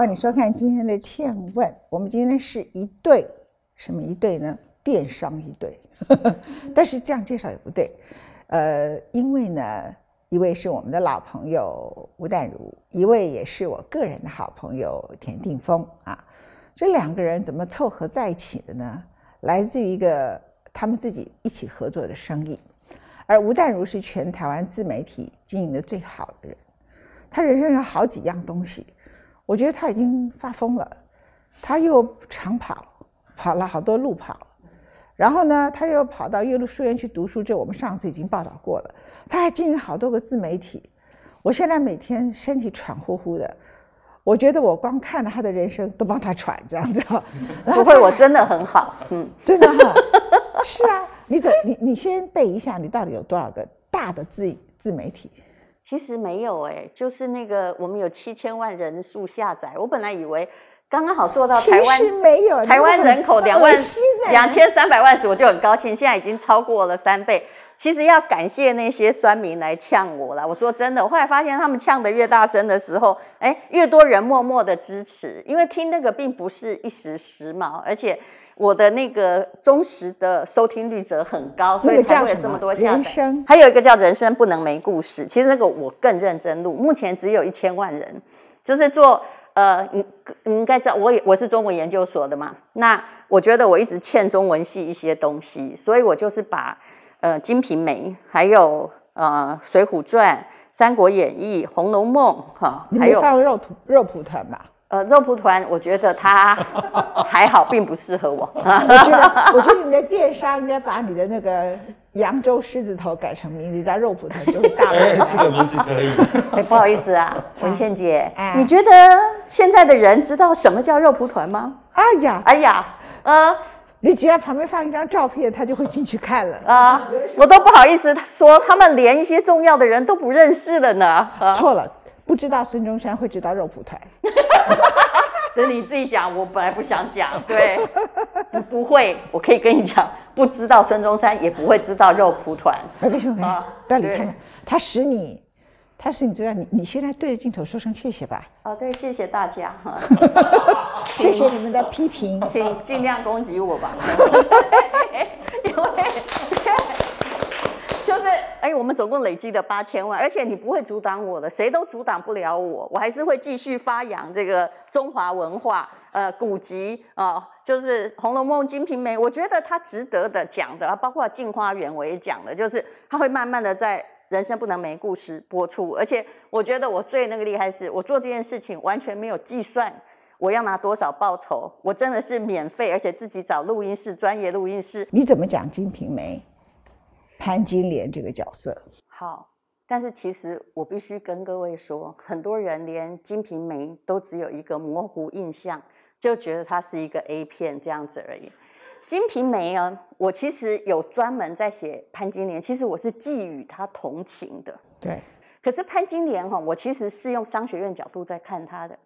欢迎收看今天的《倩问》。我们今天是一对什么一对呢？电商一对，但是这样介绍也不对。呃，因为呢，一位是我们的老朋友吴淡如，一位也是我个人的好朋友田定峰啊。这两个人怎么凑合在一起的呢？来自于一个他们自己一起合作的生意。而吴淡如是全台湾自媒体经营的最好的人，他人生有好几样东西。我觉得他已经发疯了，他又长跑，跑了好多路跑，然后呢，他又跑到岳麓书院去读书，这我们上次已经报道过了。他还经营好多个自媒体，我现在每天身体喘呼呼的，我觉得我光看了他的人生都帮他喘这样子。不会，我真的很好，嗯，真的哈，是啊，你走，你你先背一下，你到底有多少个大的自自媒体？其实没有哎，就是那个我们有七千万人数下载，我本来以为刚刚好做到台湾没有台湾人口两万两千三百万时，我就很高兴，现在已经超过了三倍。其实要感谢那些酸民来呛我了，我说真的，我后来发现他们呛的越大声的时候，哎，越多人默默的支持，因为听那个并不是一时时髦，而且。我的那个忠实的收听率则很高，所以才会有这么多下载。还有一个叫“人生不能没故事”，其实那个我更认真录，目前只有一千万人，就是做呃，你你应该知道，我也我是中文研究所的嘛。那我觉得我一直欠中文系一些东西，所以我就是把呃《金瓶梅》还有呃《水浒传》《三国演义》《红楼梦》哈，还有放肉土肉蒲团吧。呃，肉蒲团，我觉得它 还好，并不适合我。我觉得，我觉得你的电商应该把你的那个扬州狮子头改成名字叫肉蒲团，就会大 卖。这个名字可以。哎，不好意思啊，文倩姐，你觉得现在的人知道什么叫肉蒲团吗？哎呀，哎呀，呃，你只要旁边放一张照片，他就会进去看了。啊，我都不好意思说，他们连一些重要的人都不认识了呢。错了。不知道孙中山会知道肉蒲团，等你自己讲。我本来不想讲，对，不不会，我可以跟你讲，不知道孙中山也不会知道肉蒲团。为什么？啊，到底他他使你，他使你知道你，你现在对着镜头说声谢谢吧。哦，对，谢谢大家哈，谢谢你们的批评，请尽量攻击我吧。因为。哎，我们总共累积的八千万，而且你不会阻挡我的，谁都阻挡不了我，我还是会继续发扬这个中华文化，呃，古籍啊，就是《红楼梦》《金瓶梅》，我觉得它值得的讲的，包括《镜花缘》我也讲的，就是它会慢慢的在《人生不能没故事》播出，而且我觉得我最那个厉害是，我做这件事情完全没有计算我要拿多少报酬，我真的是免费，而且自己找录音室，专业录音室。你怎么讲《金瓶梅》？潘金莲这个角色好，但是其实我必须跟各位说，很多人连《金瓶梅》都只有一个模糊印象，就觉得它是一个 A 片这样子而已。《金瓶梅》啊，我其实有专门在写潘金莲，其实我是寄予她同情的。对，可是潘金莲哈，我其实是用商学院角度在看她的。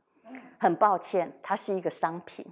很抱歉，它是一个商品，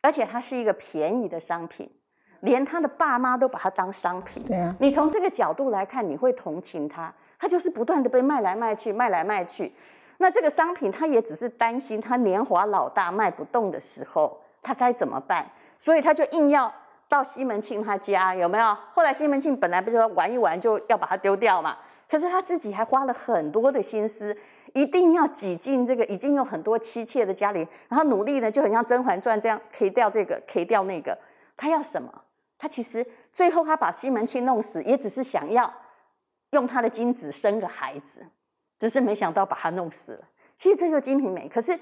而且它是一个便宜的商品。连他的爸妈都把他当商品，对啊。你从这个角度来看，你会同情他，他就是不断的被卖来卖去，卖来卖去。那这个商品，他也只是担心他年华老大卖不动的时候，他该怎么办？所以他就硬要到西门庆他家，有没有？后来西门庆本来不就说玩一玩就要把它丢掉嘛？可是他自己还花了很多的心思，一定要挤进这个已经有很多妻妾的家里，然后努力呢，就很像《甄嬛传》这样，可以掉这个，可以掉那个，他要什么？他其实最后他把西门庆弄死，也只是想要用他的精子生个孩子，只是没想到把他弄死了。其实这就金瓶梅，可是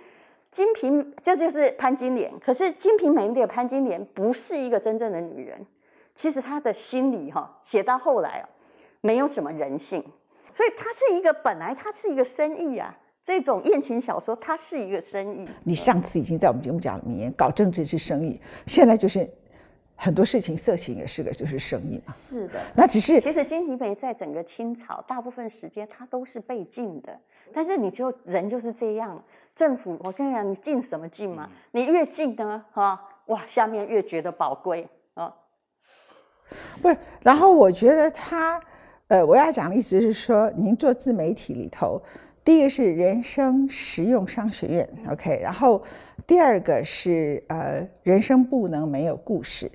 金瓶这就是潘金莲，可是金瓶梅的潘金莲不是一个真正的女人。其实她的心里哈，写到后来哦，没有什么人性，所以她是一个本来她是一个生意啊，这种艳情小说它是一个生意。你上次已经在我们节目讲了，明搞政治是生意，现在就是。很多事情，色情也是个，就是生意嘛。是的，那只是其实金瓶梅在整个清朝，大部分时间它都是被禁的。但是你就人就是这样，政府我跟你讲，你禁什么禁嘛？你越禁呢，哈哇，下面越觉得宝贵啊。不是，然后我觉得他，呃，我要讲的意思是说，您做自媒体里头。第一个是人生实用商学院，OK，然后第二个是呃，人生不能没有故事。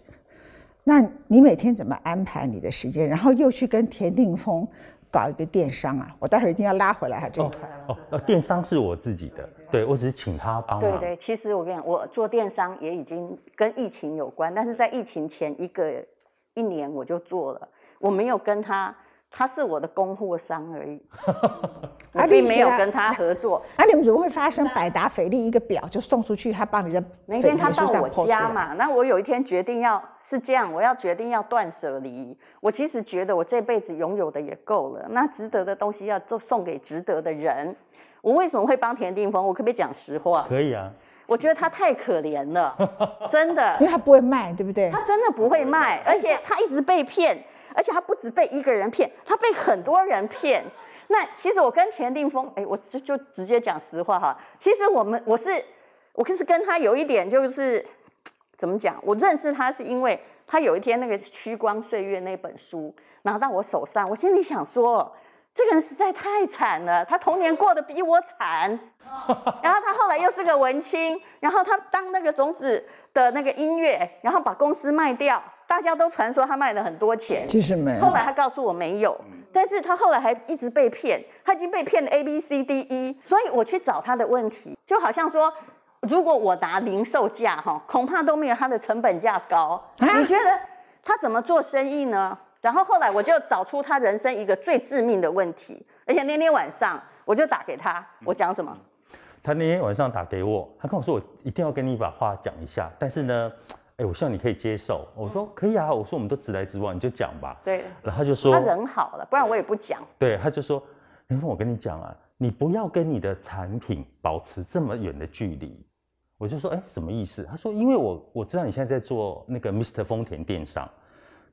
那你每天怎么安排你的时间？然后又去跟田定峰搞一个电商啊？我待会儿一定要拉回来他这一块。哦，呃，电商是我自己的，对我只是请他帮忙。对对，其实我跟你讲，我做电商也已经跟疫情有关，但是在疫情前一个一年我就做了，我没有跟他。他是我的供货商而已，我并没有跟他合作。那你们怎么会发生百达翡丽一个表就送出去，他帮你的？那天他到我家嘛，那我有一天决定要是这样，我要决定要断舍离。我其实觉得我这辈子拥有的也够了，那值得的东西要做送给值得的人。我为什么会帮田定峰？我可不可以讲实话？可以啊。我觉得他太可怜了，真的，因为他不会卖，对不对？他真的不会卖，而且他一直被骗，而且他不止被一个人骗，他被很多人骗。那其实我跟田定峰，哎，我就就直接讲实话哈，其实我们我是我可是跟他有一点就是怎么讲？我认识他是因为他有一天那个《虚光岁月》那本书拿到我手上，我心里想说。这个人实在太惨了，他童年过得比我惨，然后他后来又是个文青，然后他当那个种子的那个音乐，然后把公司卖掉，大家都传说他卖了很多钱，其实没有。后来他告诉我没有，但是他后来还一直被骗，他已经被骗了 A B C D E，所以我去找他的问题，就好像说，如果我拿零售价哈，恐怕都没有他的成本价高。你觉得他怎么做生意呢？然后后来我就找出他人生一个最致命的问题，而且那天晚上我就打给他，我讲什么？他那天晚上打给我，他跟我说我一定要跟你把话讲一下，但是呢，哎，我希望你可以接受。我说可以啊，我说我们都直来直往，你就讲吧。对。然后他就说他人好了，不然我也不讲。对，他就说，林峰，我跟你讲啊，你不要跟你的产品保持这么远的距离。我就说，哎，什么意思？他说，因为我我知道你现在在做那个 Mr. 丰田电商。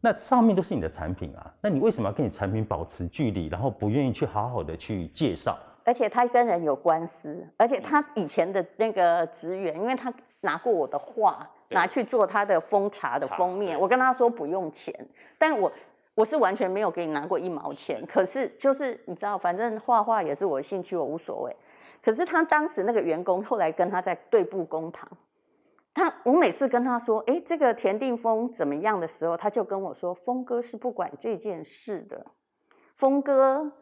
那上面都是你的产品啊，那你为什么要跟你产品保持距离，然后不愿意去好好的去介绍？而且他跟人有官司，而且他以前的那个职员，因为他拿过我的画拿去做他的封茶的封面，我跟他说不用钱，但我我是完全没有给你拿过一毛钱。可是就是你知道，反正画画也是我的兴趣，我无所谓。可是他当时那个员工后来跟他在对簿公堂。他我每次跟他说，哎，这个田定峰怎么样的时候，他就跟我说，峰哥是不管这件事的，峰哥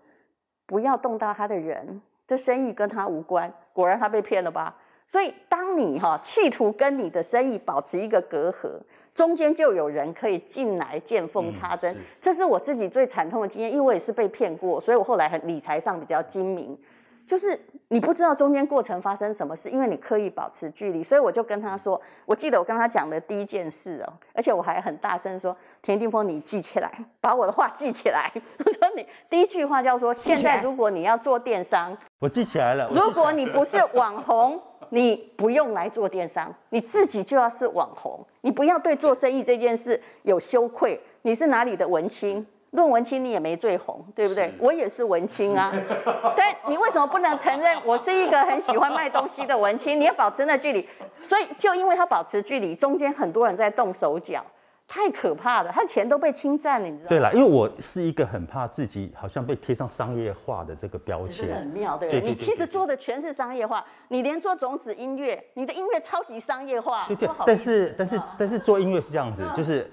不要动到他的人，这生意跟他无关。果然他被骗了吧？所以当你哈企图跟你的生意保持一个隔阂，中间就有人可以进来见缝插针。这是我自己最惨痛的经验，因为我也是被骗过，所以我后来很理财上比较精明。就是你不知道中间过程发生什么事，因为你刻意保持距离，所以我就跟他说，我记得我跟他讲的第一件事哦，而且我还很大声说，田定峰你记起来，把我的话记起来。我说你第一句话叫做，现在如果你要做电商，我记起来了。如果你不是网红，你不用来做电商，你自己就要是网红，你不要对做生意这件事有羞愧。你是哪里的文青？论文青你也没最红，对不对？我也是文青啊，但你为什么不能承认 我是一个很喜欢卖东西的文青？你要保持那距离，所以就因为他保持距离，中间很多人在动手脚，太可怕了，他钱都被侵占了，你知道？对了，因为我是一个很怕自己好像被贴上商业化的这个标签，很妙，对不对？你其实做的全是商业化，你连做种子音乐，你的音乐超级商业化，对对。但是但是但是做音乐是这样子，就是。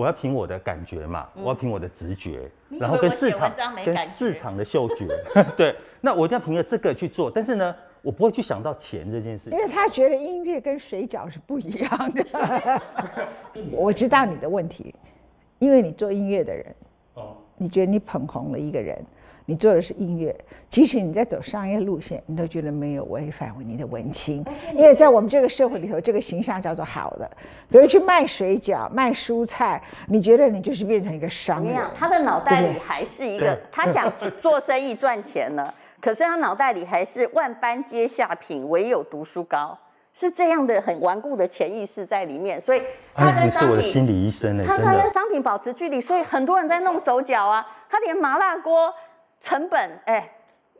我要凭我的感觉嘛，我要凭我的直觉，然后跟市场跟市场的嗅觉，对，那我一定要凭着这个去做。但是呢，我不会去想到钱这件事情，因为他觉得音乐跟水饺是不一样的。我知道你的问题，因为你做音乐的人，哦，你觉得你捧红了一个人。你做的是音乐，即使你在走商业路线，你都觉得没有违反你的文青，因为在我们这个社会里头，这个形象叫做好的。比如去卖水饺、卖蔬菜，你觉得你就是变成一个商人。他的脑袋里还是一个，他想做生意赚钱了，可是他脑袋里还是万般皆下品，唯有读书高，是这样的很顽固的潜意识在里面。所以他跟商品，心理医生他是跟商品保持距离，所以很多人在弄手脚啊，他连麻辣锅。成本哎，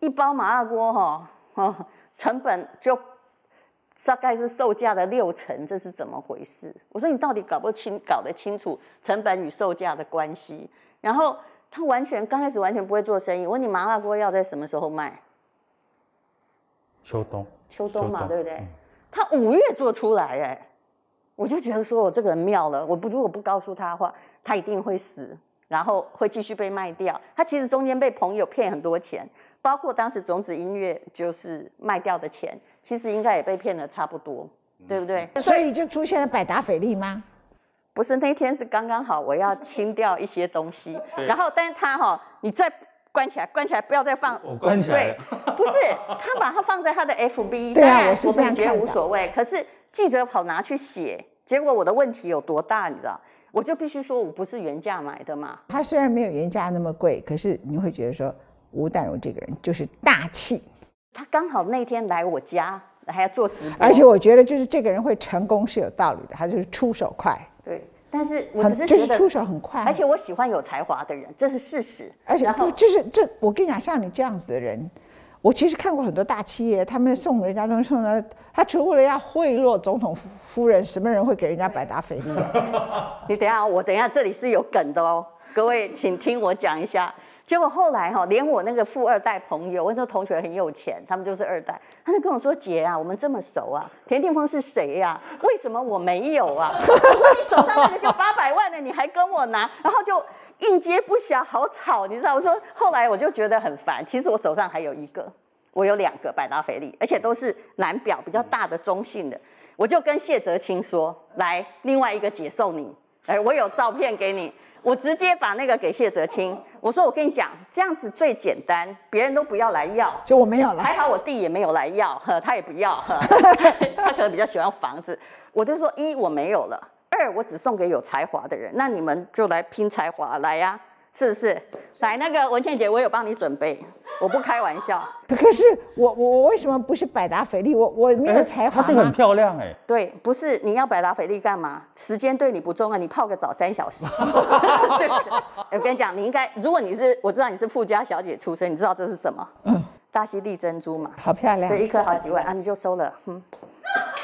一包麻辣锅哈，哦，成本就大概是售价的六成，这是怎么回事？我说你到底搞不清、搞得清楚成本与售价的关系？然后他完全刚开始完全不会做生意。我问你，麻辣锅要在什么时候卖？秋冬，秋冬嘛，对不对嗯？他五月做出来，哎，我就觉得说我这个人妙了，我不如果不告诉他的话，他一定会死，然后会继续被卖掉。他其实中间被朋友骗很多钱，包括当时种子音乐就是卖掉的钱，其实应该也被骗了差不多，对不对？所以就出现了百达翡丽吗？不是那天是刚刚好，我要清掉一些东西，然后但是他哈、你再关起来，关起来，不要再放。我关起来对，不是他把它放在他的 FB，对啊我是这样们觉得无所谓。可是记者跑拿去写，结果我的问题有多大，你知道？我就必须说我不是原价买的嘛。它虽然没有原价那么贵，可是你会觉得说吴淡如这个人就是大气，他刚好那天来我家，还要做直播，而且我觉得就是这个人会成功是有道理的，他就是出手快，对，但是我只是觉得，就是出手很快，而且我喜欢有才华的人，这是事实。而且不就是这，我跟你讲，像你这样子的人，我其实看过很多大企业，他们送人家东西送的，他除了要贿赂总统夫夫人，什么人会给人家百达翡丽啊？你等一下，我等一下，这里是有梗的哦，各位请听我讲一下。结果后来哈、连我那个富二代朋友，我那个同学很有钱，他们就是二代，他就跟我说：“姐啊，我们这么熟啊，田定峰是谁呀、为什么我没有啊？” 我说：“你手上那个就八百万的，你还跟我拿？”然后就应接不暇，好吵，你知道？我说后来我就觉得很烦。其实我手上还有一个，我有两个百达翡丽，而且都是蓝表比较大的中性的。我就跟谢哲清说：“来，另外一个姐送你。哎，我有照片给你，我直接把那个给谢哲清。我说我跟你讲，这样子最简单，别人都不要来要。就我没有了，还好我弟也没有来要，呵，他也不要，呵，他可能比较喜欢房子。我就说一我没有了，二我只送给有才华的人，那你们就来拼才华来呀、是不是？来，那个文倩姐，我有帮你准备，我不开玩笑。可是我我我为什么不是百达翡丽？我我没有才华她这个很？漂亮哎，对，不是你要百达翡丽干嘛？时间对你不重要，你泡个澡三小时。对，我跟你讲，你应该，如果你是，我知道你是富家小姐出身，你知道这是什么？嗯，大溪地珍珠嘛，好漂亮对，，一颗好几万啊，你就收了，嗯。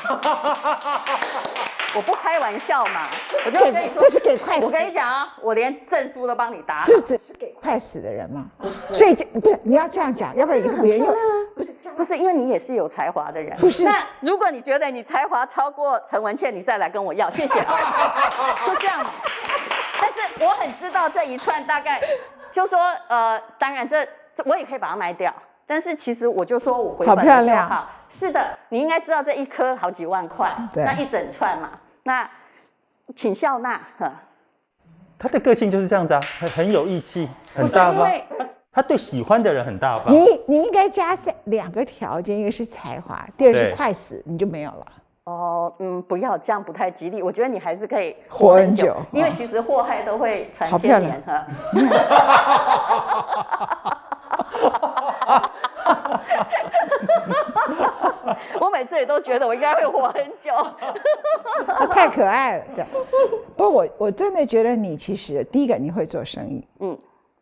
我不开玩笑嘛，我就跟你说，这是给快死。我跟你讲啊，我连证书都帮你打好。这只是给快死的人吗？所以这不是你要这样讲，要不然以后别人又不是不是因为你也是有才华的人，不是。那如果你觉得你才华超过陈文茜，你再来跟我要，谢谢啊，就这样。但是我很知道这一串大概，就说呃，当然这这我也可以把它卖掉，但是其实我就说我回好本漂亮了就好。是的，你应该知道这一颗好几万块，那一整串嘛，那请笑纳，呵他的个性就是这样子啊，很很有义气，很不是大方因为。她对喜欢的人很大方。你你应该加三两个条件，一个是才华，第二是快死，你就没有了。哦，嗯，不要这样，不太吉利。我觉得你还是可以活很很久，因为其实祸害都会传好漂亮千年哈。我每次也都觉得我应该会活很久。他太可爱了，这样。不过我我真的觉得你其实第一个你会做生意，嗯，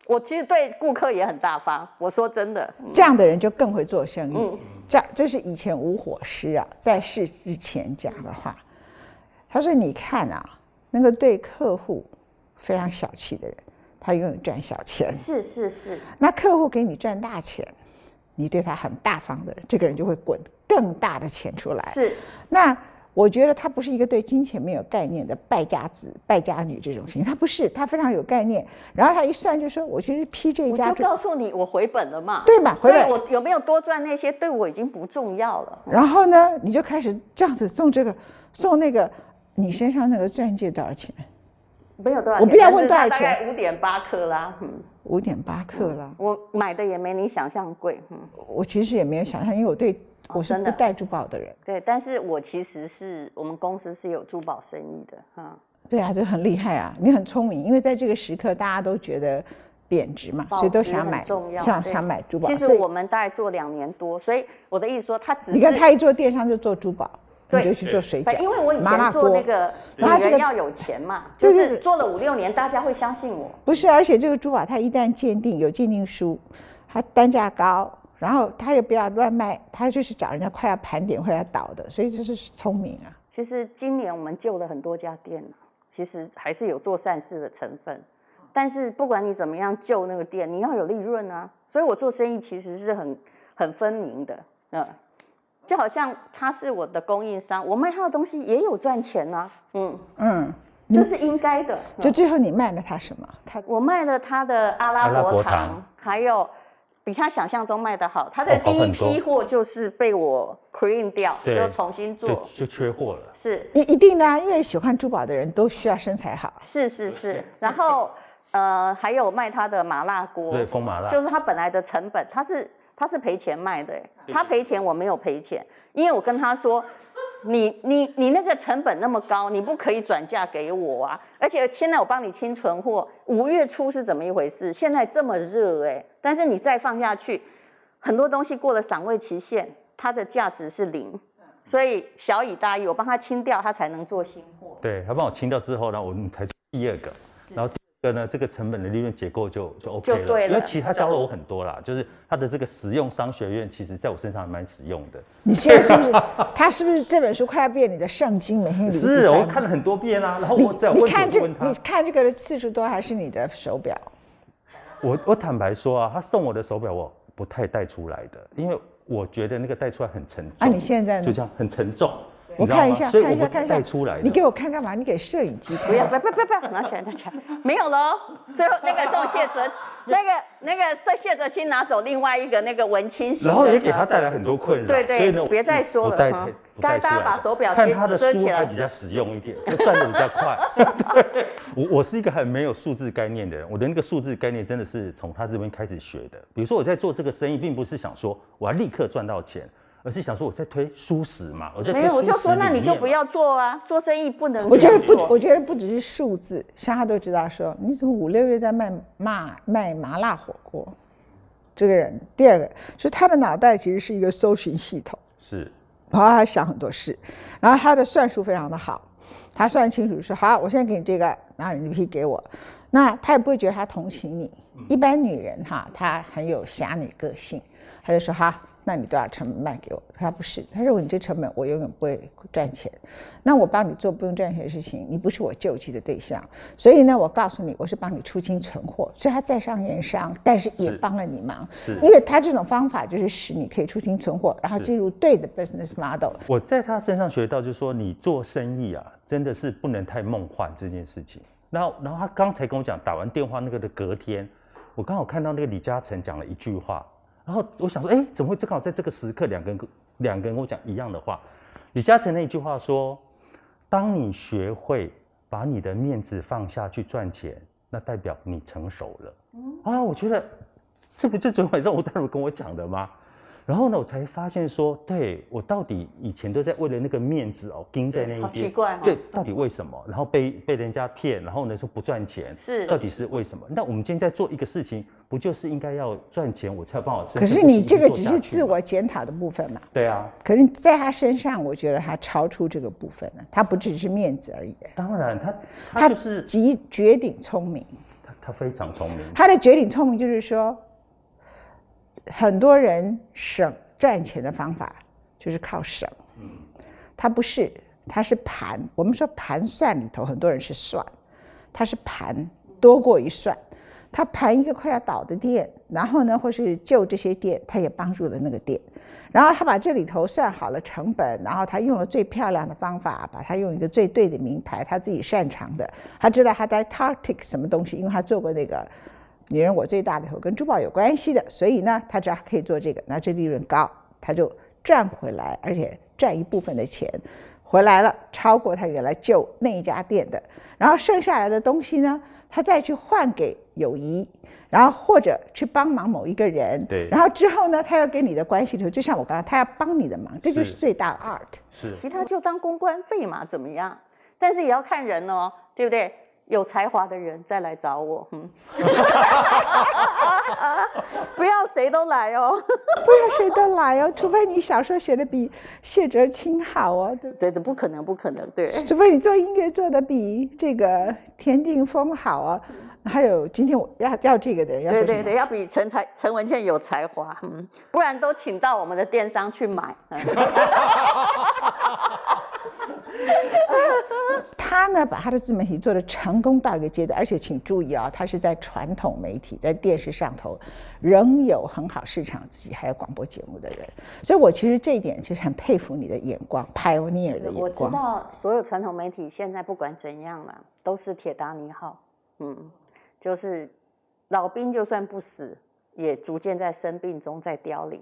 我其实对顾客也很大方。我说真的，嗯这样的人就更会做生意。嗯这样这是以前吴火师啊在世之前讲的话。他说：“你看啊，那个对客户非常小气的人，他永远赚小钱；是是是，那客户给你赚大钱，你对他很大方的人，这个人就会滚更大的钱出来。是那我觉得他不是一个对金钱没有概念的败家子、败家女这种型，他不是，他非常有概念。然后他一算就说：我其实批这一我家就告诉你，我回本了嘛。对嘛回本所以我有没有多赚那些，对我已经不重要了。然后呢，你就开始这样子送这个送那个，你身上那个钻戒多少钱？没有多少钱，我不要问多少钱大概钱五点八克拉。嗯，五点八克啦。我买的也没你想象贵。嗯，我其实也没有想象，因为我对我是不戴珠宝的人。对，但是我其实是我们公司是有珠宝生意的。哈、对啊，就很厉害啊！你很聪明，因为在这个时刻大家都觉得贬值嘛，保所以都想买，想想买珠宝。其实我们大概做两年多，所以我的意思说，他只是你看他一做电商就做珠宝，你对就去做水对饺，因为我以前做那个女然后这个人要有钱嘛，就是做了五六年，大家会相信我。不是，而且这个珠宝它一旦鉴定有鉴定书，它单价高，然后它也不要乱卖，它就是找人家快要盘点或要倒的，所以这是聪明啊。其实今年我们救了很多家店啊其实还是有做善事的成分。但是不管你怎么样救那个店，你要有利润啊。所以我做生意其实是很很分明的，嗯。就好像他是我的供应商，我卖他的东西也有赚钱啊，嗯，嗯，这是应该的。就最后你卖了他什么？他我卖了他的阿拉伯糖，还有比他想象中卖的好。他的第一批货就是被我 clean 掉，对就重新就做。就缺货了。是一一定的啊，因为喜欢珠宝的人都需要身材好。是是是，然后呃还有卖他的麻辣锅，对，风麻辣就是他本来的成本，他是他是赔钱卖的欸，他赔钱我没有赔钱，因为我跟他说，你你你那个成本那么高，你不可以转嫁给我啊！而且现在我帮你清存货，五月初是怎么一回事？现在这么热哎，但是你再放下去，很多东西过了赏味期限，它的价值是零，所以小以大意，我帮他清掉，他才能做新货。对，他帮我清掉之后呢，我们才做第二个，然后第二个呢，这个成本的利润结构就就 OK 了。就对了因为其实他教了我很多啦，就是他的这个实用商学院，其实在我身上还蛮实用的。你现在是不是？他是不是这本书快要变你的圣经？每天你一直是，我看了很多遍啊，然后我只要问你看这我就问他你。看这个的次数多还是你的手表？我我坦白说啊，他送我的手表我不太带出来的，因为我觉得那个带出来很沉重。啊你现在呢就这样很沉重，我看一下，看一下，看一下。带出来。你给我看干嘛？你给摄影机看。不要，不要，不要，不要，拿起来，拿起来，没有了哦。最后那个宋谢哲，那个那个谢谢哲青拿走另外一个那个文青型的，然后也给他带来很多困扰。对对所以呢别再说了哈该大家把手表接看他的遮起来书还比较实用一点，就转的比较快。对，我我是一个很没有数字概念的人，我的那个数字概念真的是从他这边开始学的。比如说我在做这个生意，并不是想说我要立刻赚到钱，而是想说我在推舒适嘛，我在推没有，我就说那你就不要做啊，做生意不能我觉得不，我觉得不只是数字，像他都知道说，你怎么五六月在卖麻卖麻辣火锅？这个人，第二个就是他的脑袋其实是一个搜寻系统，是。然后他想很多事，然后他的算术非常的好，他算清楚说好，我现在给你这个，然后你批给我，那他也不会觉得他同情你。一般女人哈，她很有侠女个性，她就说好，那你多少成本卖给我？他不是，他认为你这成本我永远不会赚钱，那我帮你做不用赚钱的事情，你不是我救济的对象，所以呢，我告诉你，我是帮你出清存货，所以他在商言商，但是也帮了你忙，是因为他这种方法就是使你可以出清存货，然后进入对的 business model。我在他身上学到，就是说你做生意啊，真的是不能太梦幻这件事情。然后，然后他刚才跟我讲，打完电话那个的隔天，我刚好看到那个李嘉诚讲了一句话，然后我想说，哎，怎么会正好在这个时刻，两个人两个人跟我讲一样的话？李嘉诚那一句话说，当你学会把你的面子放下去赚钱，那代表你成熟了。啊，我觉得这不就昨天晚上吴大如跟我讲的吗？然后呢，我才发现说，对我到底以前都在为了那个面子哦，盯在那一边好。奇怪哦对，到底为什么？然后被被人家骗，然后呢说不赚钱，是到底是为什么？那我们今天在做一个事情，不就是应该要赚钱，我才有办法生可是你这个只是自我检讨的部分嘛？对啊，可是在他身上，我觉得他超出这个部分了，他不只是面子而已，当然他他他就是极绝顶聪明。他他非常聪明，他的绝顶聪明就是说，很多人省赚钱的方法就是靠省，他不是，他是盘。我们说盘算里头很多人是算，他是盘多过于算。他盘一个快要倒的店，然后呢，或是救这些店，他也帮助了那个店。然后他把这里头算好了成本，然后他用了最漂亮的方法，把他用一个最对的名牌，他自己擅长的，他知道他在 Tartic 什么东西，因为他做过那个女人我最大的头跟珠宝有关系的，所以呢，他只要可以做这个，那这利润高，他就赚回来，而且赚一部分的钱回来了，超过他原来就那一家店的，然后剩下来的东西呢，他再去换给友谊，然后或者去帮忙某一个人，对然后之后呢，他要跟你的关系里头，就像我刚才，他要帮你的忙，这就是是最大的 art。是其他就当公关费嘛，怎么样？但是也要看人哦，对不对？有才华的人再来找我，嗯，不要谁都来哦。不要谁都来哦，除非你小说写的比谢哲青好哦，对不对，这不可能，不可能，对。除非你做音乐做的比这个田定峰好啊。还有今天我要要这个的人要对对对，要比陈才陈文倩有才华，嗯，不然都请到我们的电商去买。嗯 他呢，把他的自媒体做的成功到一个阶段，而且请注意啊，他是在传统媒体，在电视上头仍有很好市场自己还有广播节目的人，所以我其实这一点其实很佩服你的眼光，pioneer 的眼光。我知道所有传统媒体现在不管怎样了，都是铁达尼号，嗯，就是老兵就算不死，也逐渐在生病中在凋零。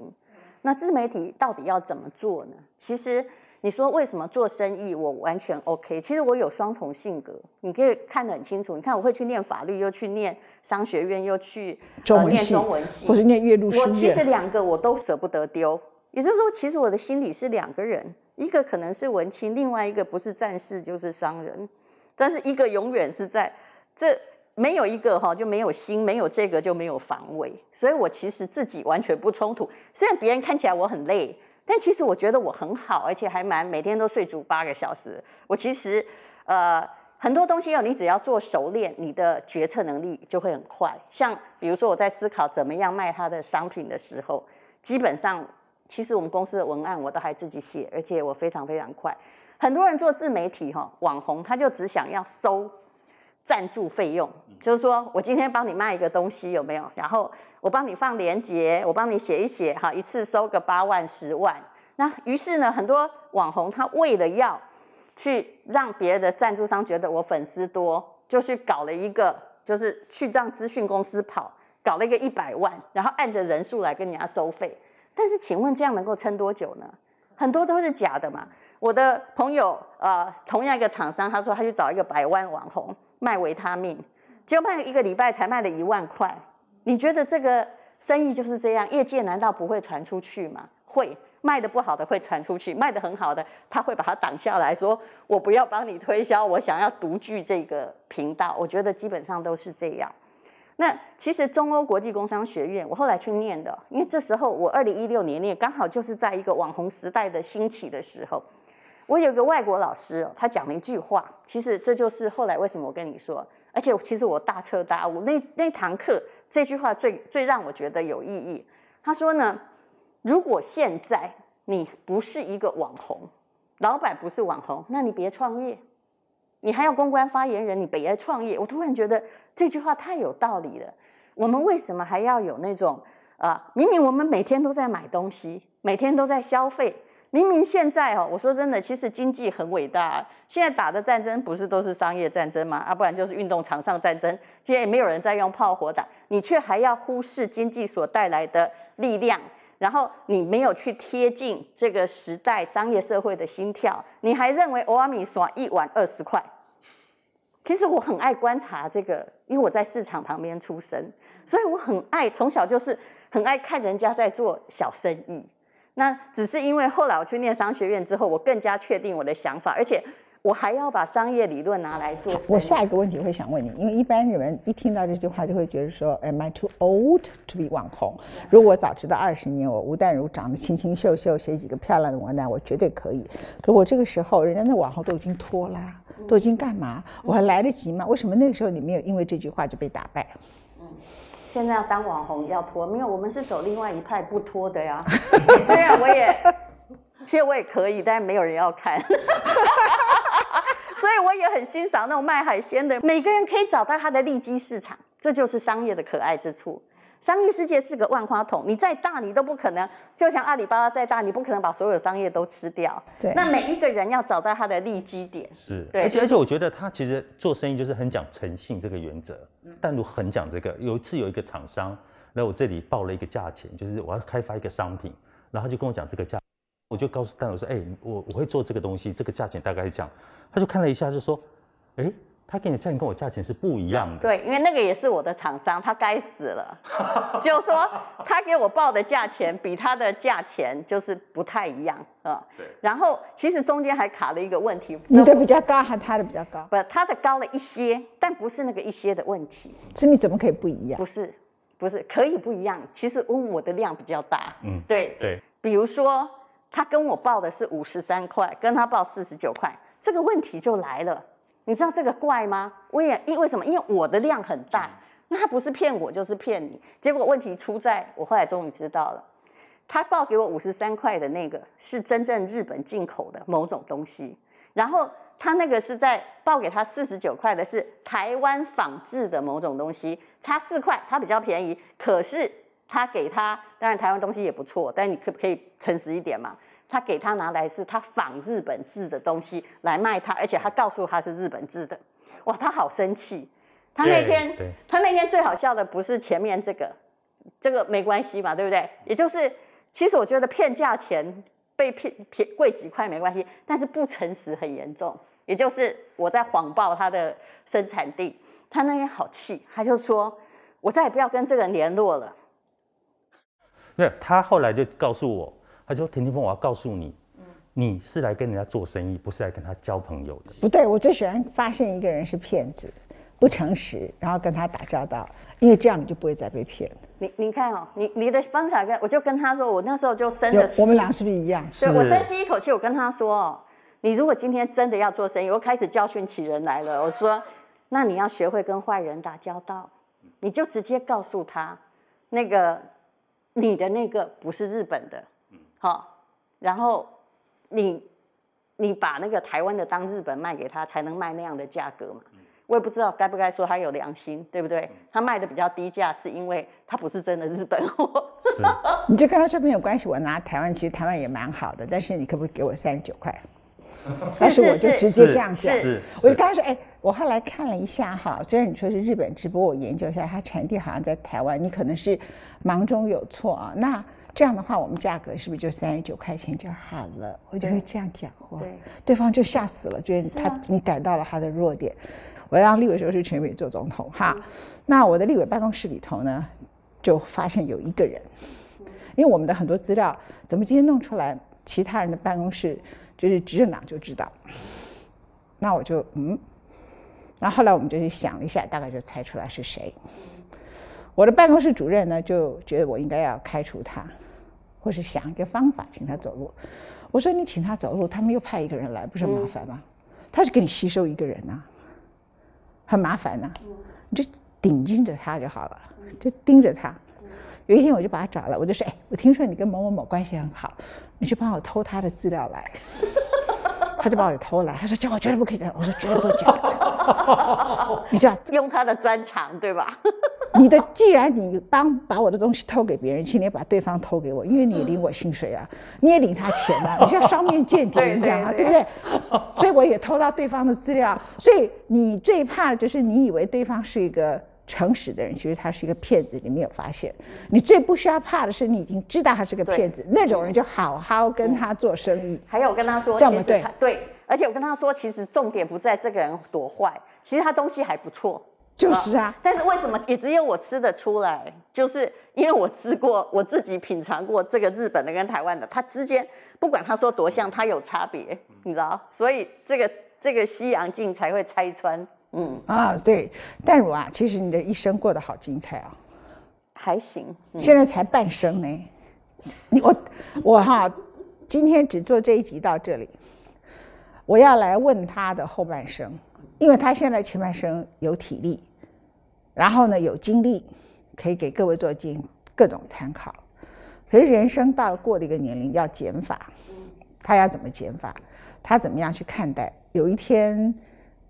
那自媒体到底要怎么做呢？其实。你说为什么做生意我完全 OK？其实我有双重性格，你可以看得很清楚。你看我会去念法律，又去念商学院，又去中文系，或者念岳麓书院。我其实两个我都舍不得丢。也就是说，其实我的心里是两个人，一个可能是文青，另外一个不是战士就是商人。但是一个永远是在这，没有一个哈就没有心，没有这个就没有防卫。所以我其实自己完全不冲突。虽然别人看起来我很累。但其实我觉得我很好，而且还蛮每天都睡足八个小时。我其实，呃，很多东西哦，你只要做熟练，你的决策能力就会很快。像比如说我在思考怎么样卖他的商品的时候，基本上其实我们公司的文案我都还自己写，而且我非常非常快。很多人做自媒体哈，网红他就只想要收。赞助费用就是说我今天帮你卖一个东西有没有？然后我帮你放链接，我帮你写一写，哈，一次收个八万十万。那于是呢，很多网红他为了要去让别的赞助商觉得我粉丝多，就去搞了一个，就是去让资讯公司跑，搞了一个一百万，然后按着人数来跟人家收费。但是请问这样能够撑多久呢？很多都是假的嘛。我的朋友呃，同样一个厂商，他说他去找一个百万网红。卖维他命，结果卖一个礼拜才卖了一万块。你觉得这个生意就是这样？业界难道不会传出去吗？会，卖的不好的会传出去，卖的很好的他会把它挡下来说：“我不要帮你推销，我想要独具这个频道。”我觉得基本上都是这样。那其实中欧国际工商学院，我后来去念的，因为这时候我二零一六年念，刚好就是在一个网红时代的兴起的时候。我有个外国老师，他讲了一句话，其实这就是后来为什么我跟你说，而且其实我大彻大悟。那那堂课这句话最最让我觉得有意义。他说呢，如果现在你不是一个网红，老板不是网红，那你别创业，你还要公关发言人，你别创业。我突然觉得这句话太有道理了。我们为什么还要有那种啊？明明我们每天都在买东西，每天都在消费。明明现在哦，我说真的，其实经济很伟大。现在打的战争不是都是商业战争吗？啊，不然就是运动场上战争。现在也没有人在用炮火打，你却还要忽视经济所带来的力量，然后你没有去贴近这个时代商业社会的心跳，你还认为欧阿米耍一碗二十块。其实我很爱观察这个，因为我在市场旁边出生，所以我很爱从小就是很爱看人家在做小生意。那只是因为后来我去念商学院之后，我更加确定我的想法，而且我还要把商业理论拿来做。我下一个问题会想问你，因为一般人们一听到这句话就会觉得说，Am I too old to be 网红？如果早知道二十年，我吴淡如长得清清秀秀，写几个漂亮的文案，我绝对可以。可我这个时候，人家那网红都已经脱啦，都已经干嘛？我还来得及吗？为什么那个时候你没有因为这句话就被打败？现在要当网红要脱，没有，我们是走另外一派不脱的呀。虽然我也，其实我也可以，但是没有人要看。所以我也很欣赏那种卖海鲜的，每个人可以找到他的利基市场，这就是商业的可爱之处。商业世界是个万花筒，你再大你都不可能，就像阿里巴巴再大，你不可能把所有商业都吃掉。对，那每一个人要找到他的利基点。是，对。而且而且我觉得他其实做生意就是很讲诚信这个原则。但如很讲这个，有一次有一个厂商来我这里报了一个价钱，就是我要开发一个商品，然后他就跟我讲这个价，我就告诉但我说，哎，我我会做这个东西，这个价钱大概是这样。他就看了一下，就说，哎。他给你价钱跟我价钱是不一样的。对，因为那个也是我的厂商，他该死了。就说他给我报的价钱比他的价钱就是不太一样啊。对。然后其实中间还卡了一个问题。你的比较高还是他的比较高？不，他的高了一些，但不是那个一些的问题。是你怎么可以不一样？不是，不是可以不一样。其实问我的量比较大。嗯。对对。比如说他跟我报的是五十三块，跟他报四十九块，这个问题就来了。你知道这个怪吗？我也因为什么？因为我的量很大，那他不是骗我就是骗你。结果问题出在我后来终于知道了，他报给我五十三块的那个是真正日本进口的某种东西，然后他那个是在报给他四十九块的是台湾仿制的某种东西，差四块，他比较便宜。可是他给他，当然台湾东西也不错，但你可不可以诚实一点嘛？他给他拿来是他仿日本制的东西来卖他，而且他告诉他是日本制的，哇，他好生气。他那天对他那天最好笑的不是前面这个，这个没关系嘛，对不对？也就是其实我觉得骗价钱被骗骗贵几块没关系，但是不诚实很严重。也就是我在谎报他的生产地，他那天好气，他就说我再也不要跟这个人联络了。没有，他后来就告诉我，他说：“田定峰，我要告诉你，你是来跟人家做生意，不是来跟他交朋友的。不对，我最喜欢发现一个人是骗子，不诚实，然后跟他打交道，因为这样你就不会再被骗了。你你看哦，你你的方法跟我就跟他说，我那时候就深有的我们俩是不是一样？对我深吸一口气，我跟他说哦，你如果今天真的要做生意，我开始教训起人来了。我说，那你要学会跟坏人打交道，你就直接告诉他，那个你的那个不是日本的，好、然后你你把那个台湾的当日本卖给他，才能卖那样的价格嘛。我也不知道该不该说他有良心，对不对？他卖的比较低价，是因为他不是真的日本货。是，你就跟他说没有关系，我拿台湾，其实台湾也蛮好的，但是你可不可以给我三十九块？但是我就直接这样讲，我就跟他说，哎，我后来看了一下哈，虽然你说是日本直播，我研究一下，它产地好像在台湾，你可能是忙中有错啊。那这样的话，我们价格是不是就三十九块钱就好了？我就会这样讲话，对。对方就吓死了，觉得他、你逮到了他的弱点。我当立委时候是陈伟做总统哈，那我的立委办公室里头呢，就发现有一个人，因为我们的很多资料怎么今天弄出来，其他人的办公室就是执政党就知道。那我就嗯，那后后来我们就去想了一下，大概就猜出来是谁。我的办公室主任呢就觉得我应该要开除他，或是想一个方法请他走路。我说你请他走路，他们又派一个人来，不是很麻烦吗？他是给你吸收一个人呐、很麻烦呐、你就顶盯着他就好了，就盯着他。有一天我就把他找了，我就说：“哎，我听说你跟某某某关系很好，你去帮我偷他的资料来。”他就把我偷来，他说：“叫我绝对不可以讲。”我说：“绝对不会讲的。”你知道，用他的专长，对吧？你的既然你帮把我的东西偷给别人，请你把对方偷给我，因为你也领我薪水啊，你也领他钱啊，你像双面间谍一样啊，对不对？所以我也偷到对方的资料，所以你最怕的就是你以为对方是一个诚实的人，其实他是一个骗子，你没有发现。你最不需要怕的是你已经知道他是个骗子，那种人就好好跟他做生意。还有我跟他说，这样吗对他对，而且我跟他说，其实重点不在这个人多坏，其实他东西还不错。就是啊，但是为什么也只有我吃得出来？就是因为我吃过，我自己品尝过这个日本的跟台湾的，它之间不管他说多像，它有差别，你知道？所以这个这个西洋镜才会拆穿。嗯，啊，对，淡如啊，其实你的一生过得好精彩啊。还行。现在才半生呢。你我我哈，今天只做这一集到这里。我要来问他的后半生，因为他现在前半生有体力，然后呢有经历，可以给各位做进各种参考。可是人生到了过了一个年龄要减法，他要怎么减法？他怎么样去看待？有一天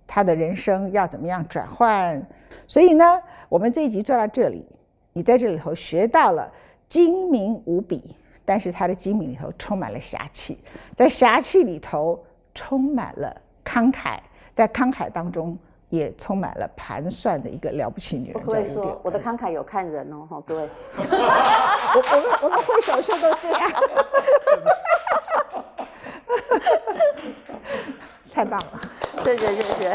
他的人生要怎么样转换？所以呢，我们这一集做到这里。你在这里头学到了精明无比，但是他的精明里头充满了侠气，在侠气里头充满了慷慨，在慷慨当中也充满了盘算的一个了不起女人叫吴典说我的慷慨有看人哦，哈，各位。我我们我们挥手的时候都这样，太棒了。谢谢谢谢。